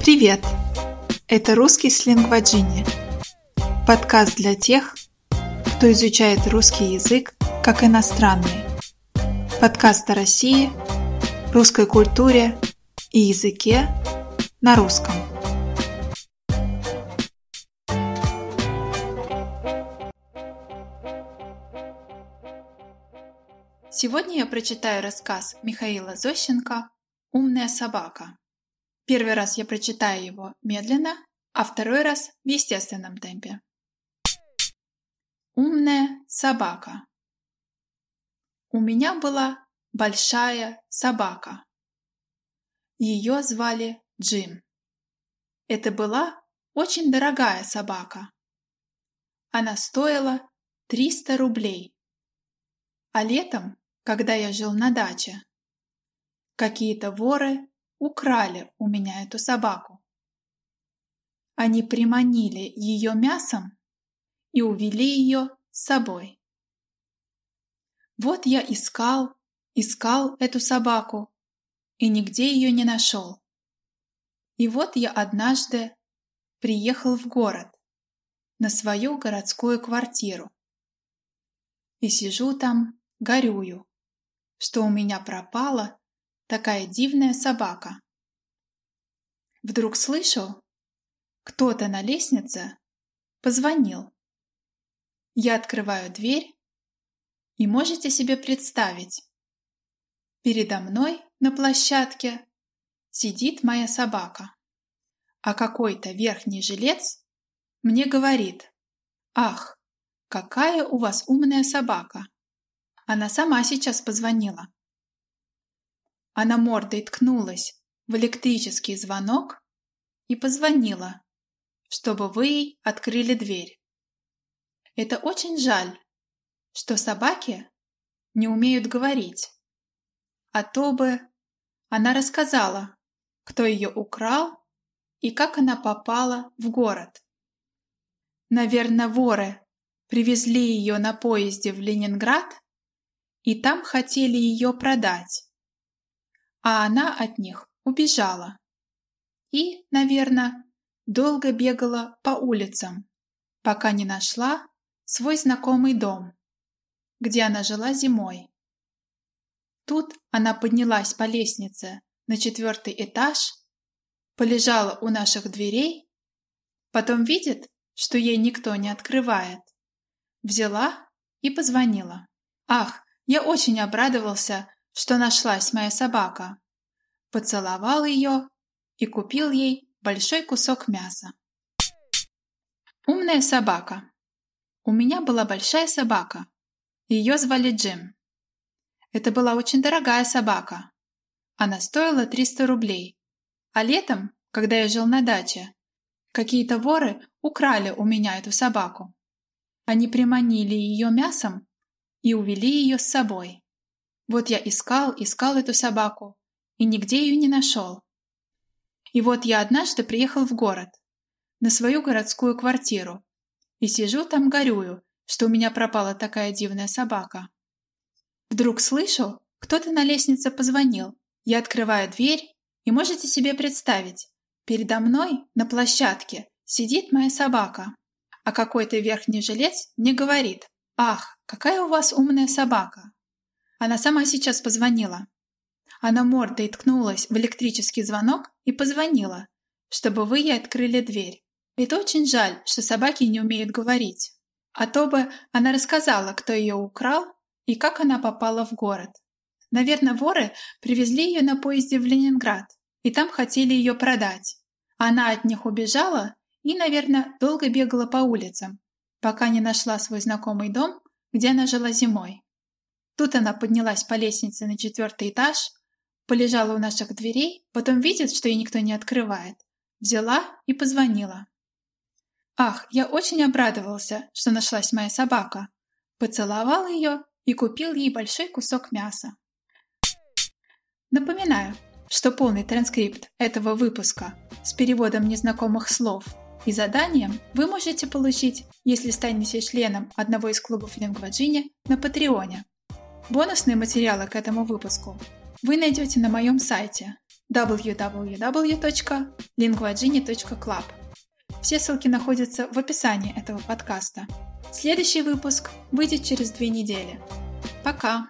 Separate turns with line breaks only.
Привет! Это «Русский сленг в Аджине» – подкаст для тех, кто изучает русский язык как иностранный. Подкаст о России, русской культуре и языке на русском. Сегодня я прочитаю рассказ Михаила Зощенко «Умная собака». Первый раз я прочитаю его медленно, а второй раз в естественном темпе. Умная собака. У меня была большая собака. Ее звали Джим. Это была очень дорогая собака. Она стоила 300 рублей. А летом, когда я жил на даче, какие-то воры украли у меня эту собаку. Они приманили ее мясом и увели ее с собой. Вот я искал, искал эту собаку и нигде ее не нашел. И вот я однажды приехал в город на свою городскую квартиру и сижу там, горюю, что у меня пропала такая дивная собака. Вдруг слышу, кто-то на лестнице позвонил. Я открываю дверь, и можете себе представить, передо мной на площадке сидит моя собака, а какой-то верхний жилец мне говорит, «Ах, какая у вас умная собака!» Она сама сейчас позвонила. Она мордой ткнулась в электрический звонок и позвонила, чтобы вы ей открыли дверь. Это очень жаль, что собаки не умеют говорить. А то бы она рассказала, кто ее украл и как она попала в город. Наверное, воры привезли ее на поезде в Ленинград и там хотели ее продать а она от них убежала. И, наверное, долго бегала по улицам, пока не нашла свой знакомый дом, где она жила зимой. Тут она поднялась по лестнице на четвертый этаж, полежала у наших дверей, потом видит, что ей никто не открывает. Взяла и позвонила. Ах, я очень обрадовался, что нашлась моя собака, поцеловал ее и купил ей большой кусок мяса. Умная собака. У меня была большая собака. Ее звали Джим. Это была очень дорогая собака. Она стоила 300 рублей. А летом, когда я жил на даче, какие-то воры украли у меня эту собаку. Они приманили ее мясом и увели ее с собой. Вот я искал, искал эту собаку и нигде ее не нашел. И вот я однажды приехал в город, на свою городскую квартиру, и сижу там горюю, что у меня пропала такая дивная собака. Вдруг слышу, кто-то на лестнице позвонил. Я открываю дверь, и можете себе представить, передо мной на площадке сидит моя собака, а какой-то верхний жилец мне говорит, «Ах, какая у вас умная собака!» Она сама сейчас позвонила. Она мордой ткнулась в электрический звонок и позвонила, чтобы вы ей открыли дверь. Это очень жаль, что собаки не умеют говорить. А то бы она рассказала, кто ее украл и как она попала в город. Наверное, воры привезли ее на поезде в Ленинград и там хотели ее продать. Она от них убежала и, наверное, долго бегала по улицам, пока не нашла свой знакомый дом, где она жила зимой. Тут она поднялась по лестнице на четвертый этаж, полежала у наших дверей, потом видит, что ей никто не открывает. Взяла и позвонила. Ах, я очень обрадовался, что нашлась моя собака. Поцеловал ее и купил ей большой кусок мяса. Напоминаю, что полный транскрипт этого выпуска с переводом незнакомых слов и заданием вы можете получить, если станете членом одного из клубов Лингваджини на Патреоне. Бонусные материалы к этому выпуску вы найдете на моем сайте www.linguagini.club. Все ссылки находятся в описании этого подкаста. Следующий выпуск выйдет через две недели. Пока!